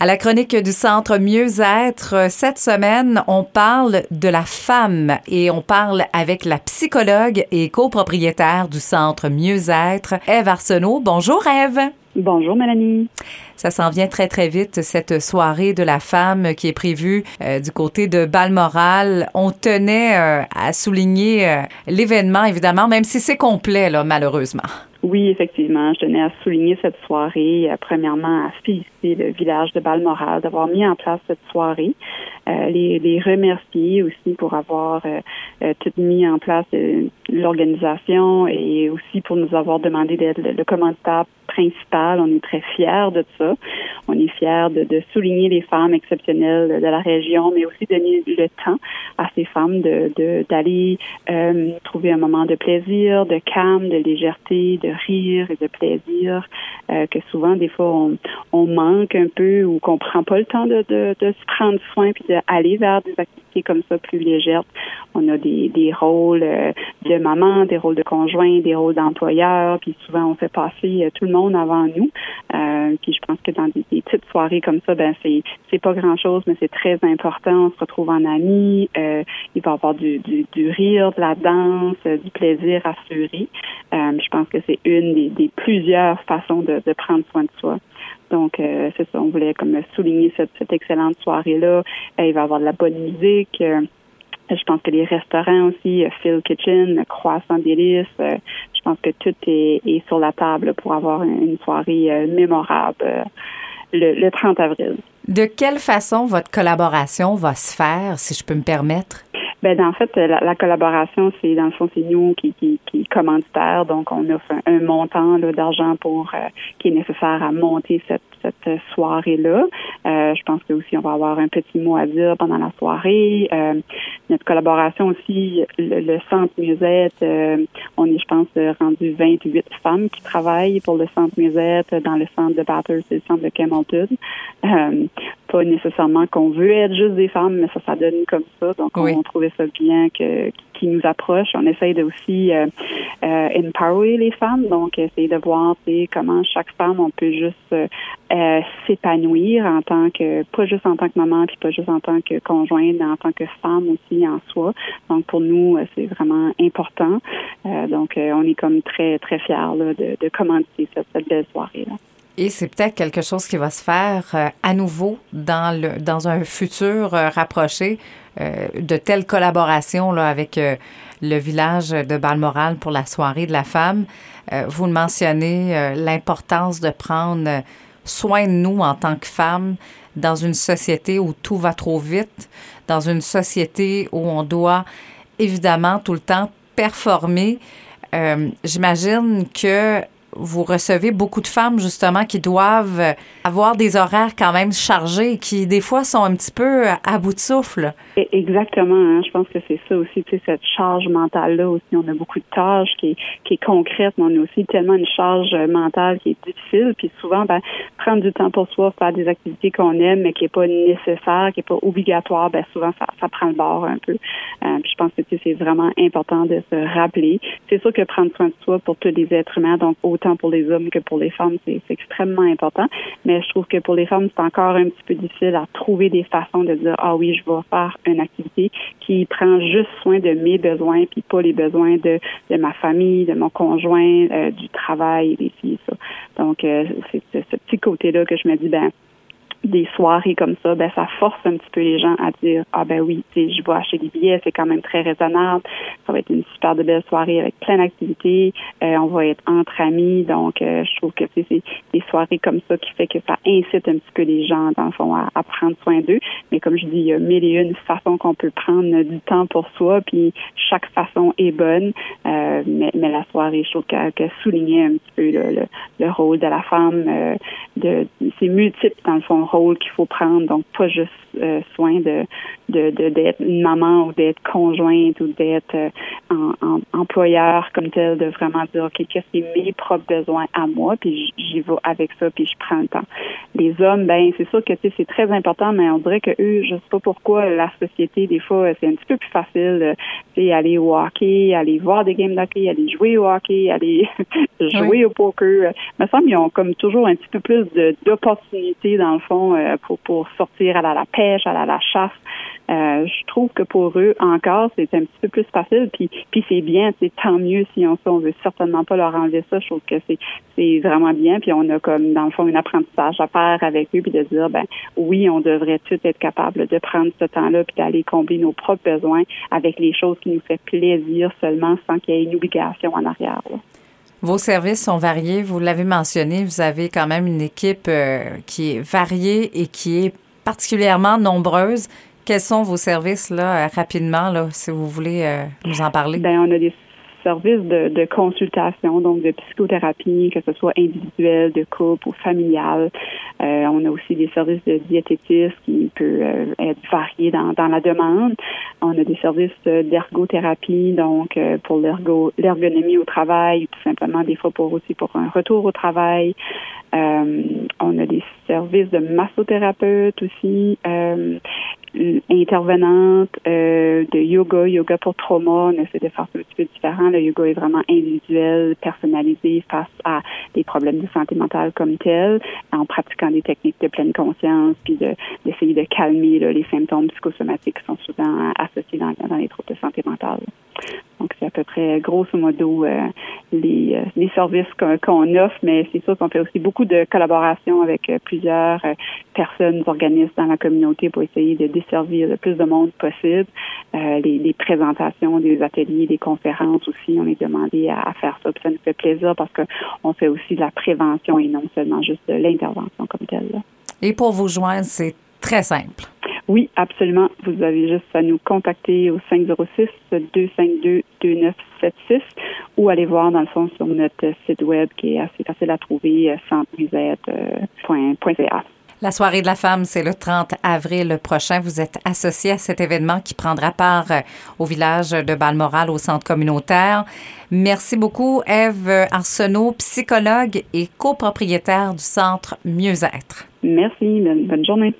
À la chronique du Centre Mieux-être, cette semaine, on parle de la femme et on parle avec la psychologue et copropriétaire du Centre Mieux-être, Eve Arsenault. Bonjour Eve. Bonjour Mélanie. Ça s'en vient très très vite cette soirée de la femme qui est prévue euh, du côté de Balmoral. On tenait euh, à souligner euh, l'événement évidemment, même si c'est complet là malheureusement. Oui, effectivement. Je tenais à souligner cette soirée. premièrement, à féliciter le village de Balmoral d'avoir mis en place cette soirée. les, les, remercier aussi pour avoir tout mis en place l'organisation et aussi pour nous avoir demandé d'être le, le principal. On est très fiers de ça. On est fiers de, de, souligner les femmes exceptionnelles de la région, mais aussi donner le temps à ces femmes de d'aller euh, trouver un moment de plaisir, de calme, de légèreté, de rire et de plaisir euh, que souvent des fois on, on, manque un peu ou qu'on prend pas le temps de, de, de se prendre soin puis d'aller vers des activités comme ça plus légères. On a des, des rôles euh, de maman, des rôles de conjoint, des rôles d'employeur, puis souvent on fait passer euh, tout le monde avant nous. Euh, puis je pense que dans des, petites soirées comme ça, ben c'est c'est pas grand chose, mais c'est très important. On se retrouve en amis. Euh, il va y avoir du, du, du, rire, de la danse, du plaisir assuré. je pense que c'est une des, des, plusieurs façons de, de prendre soin de soi. Donc, c'est ça, on voulait comme souligner cette, excellente soirée-là. il va y avoir de la bonne musique. Je pense que les restaurants aussi, euh, Phil Kitchen, Croissant Délice, euh, je pense que tout est, sur la table pour avoir une soirée euh, mémorable le, le 30 avril. De quelle façon votre collaboration va se faire, si je peux me permettre? Ben, en fait, la, collaboration, c'est dans le fond, c'est nous qui, qui, qui commanditaire, donc on offre un, un montant d'argent pour qui est nécessaire à monter cette cette soirée-là. Euh, je pense que aussi on va avoir un petit mot à dire pendant la soirée. Euh, notre collaboration aussi, le, Centre Musette, euh, on est, je pense, rendu 28 femmes qui travaillent pour le Centre Musette dans le centre de Bathurst et le centre de Camelton. Pas nécessairement qu'on veut être juste des femmes, mais ça, ça donne comme ça. Donc, on, trouvait ça bien que qui nous approche. On essaye de aussi euh, empower les femmes, donc essayer de voir comment chaque femme on peut juste euh, s'épanouir en tant que pas juste en tant que maman puis pas juste en tant que conjointe mais en tant que femme aussi en soi. Donc pour nous euh, c'est vraiment important. Euh, donc on est comme très très fiers là, de, de cette, cette belle soirée là et c'est peut-être quelque chose qui va se faire à nouveau dans le dans un futur rapproché de telles collaborations là avec le village de Balmoral pour la soirée de la femme. vous le mentionnez, l'importance de prendre soin de nous en tant que femmes dans une société où tout va trop vite, dans une société où on doit évidemment tout le temps performer. Euh, J'imagine que vous recevez beaucoup de femmes justement qui doivent avoir des horaires quand même chargés, qui des fois sont un petit peu à bout de souffle. Exactement. Hein. Je pense que c'est ça aussi, tu sais, cette charge mentale-là aussi. On a beaucoup de tâches qui qui est concrète, mais on a aussi tellement une charge mentale qui est difficile. Puis souvent, ben, prendre du temps pour soi, faire des activités qu'on aime, mais qui n'est pas nécessaire, qui n'est pas obligatoire, ben souvent ça, prend le bord un peu. Euh, puis je pense que tu sais, c'est vraiment important de se rappeler. C'est sûr que prendre soin de soi pour tous les êtres humains, donc autant pour les hommes que pour les femmes, c'est extrêmement important. Mais je trouve que pour les femmes, c'est encore un petit peu difficile à trouver des façons de dire ah oui, je vais faire une activité qui prend juste soin de mes besoins puis pas les besoins de, de ma famille, de mon conjoint, euh, du travail, des filles, ça. Donc euh, c'est ce petit côté là que je me dis ben des soirées comme ça, ben ça force un petit peu les gens à dire ah ben oui, je vais acheter des billets, c'est quand même très raisonnable. Ça va être une super de belle soirée avec plein d'activités. Euh, on va être entre amis, donc euh, je trouve que c'est des soirées comme ça qui fait que ça incite un petit peu les gens dans le fond à, prendre soin d'eux. Mais comme je dis, il y a mille et une façons qu'on peut prendre du temps pour soi, puis chaque façon est bonne. Euh, mais, mais, la soirée, je trouve qu'elle soulignait un petit peu le, le, rôle de la femme, de c'est multiple dans le fond rôle qu'il faut prendre, donc pas juste euh, soin de d'être une maman ou d'être conjointe ou d'être euh, en, employeur comme tel, de vraiment dire ok qu'est-ce qui est mes propres besoins à moi, puis j'y vais avec ça, puis je prends le temps. Les hommes, ben c'est sûr que c'est très important, mais on dirait que eux, je sais pas pourquoi la société des fois c'est un petit peu plus facile, c'est aller au hockey, aller voir des games d'hockey, aller jouer au hockey, aller jouer au poker. Il me semble qu'ils ont comme toujours un petit peu plus d'opportunités dans le fond pour, pour sortir à la, pêche, à la, chasse. Je trouve que pour eux, encore, c'est un petit peu plus facile. Puis, puis c'est bien, c'est tant mieux si on, on veut certainement pas leur enlever ça. Je trouve que c'est, c'est vraiment bien. Puis on a comme, dans le fond, un apprentissage à faire avec eux, puis de dire, ben oui, on devrait tout être capable de prendre ce temps-là, puis d'aller combler nos propres besoins avec les choses qui nous fait plaisir seulement, sans qu'il y ait une obligation en arrière. Vos services sont variés. Vous l'avez mentionné, vous avez quand même une équipe euh, qui est variée et qui est particulièrement nombreuse. Quels sont vos services là rapidement là, si vous voulez euh, nous en parler? Ben on a des services de, consultation, donc de psychothérapie, que ce soit individuelle, de couple ou familiale. Euh, on a aussi des services de diététisme qui peut euh, être varié dans, la demande. On a des services d'ergothérapie, donc euh, pour l'ergo, l'ergonomie au travail, tout simplement des fois pour aussi pour un retour au travail. Euh, on a des services de massothérapeute aussi, euh, intervenante euh, de yoga, yoga pour trauma. On essaie de faire un petit peu différent. Le yoga est vraiment individuel, personnalisé face à des problèmes de santé mentale comme tel, en pratiquant des techniques de pleine conscience, puis d'essayer de, calmer les symptômes psychosomatiques qui sont souvent associés dans, les troubles de santé mentale. Donc, c'est à peu près, grosso modo, euh, les, euh, les services qu'on offre, mais c'est sûr qu'on fait aussi beaucoup de collaboration avec euh, plusieurs personnes, organismes dans la communauté pour essayer de desservir le plus de monde possible. Les, les, présentations, des ateliers, des conférences aussi, on est demandé à, faire ça. Puis ça nous fait plaisir parce qu'on fait aussi de la prévention et non seulement juste de l'intervention comme telle. Et pour vous joindre, c'est très simple. Oui, absolument. Vous avez juste à nous contacter au 506-252-2976 ou aller voir, dans le fond, sur notre site web qui est assez facile à trouver, euh, centremusette.ca. La soirée de la femme, c'est le 30 avril prochain. Vous êtes associé à cet événement qui prendra part euh, au village de Balmoral, au centre communautaire. Merci beaucoup, Eve Arsenault, psychologue et copropriétaire du centre Mieux-être. Merci. bonne journée.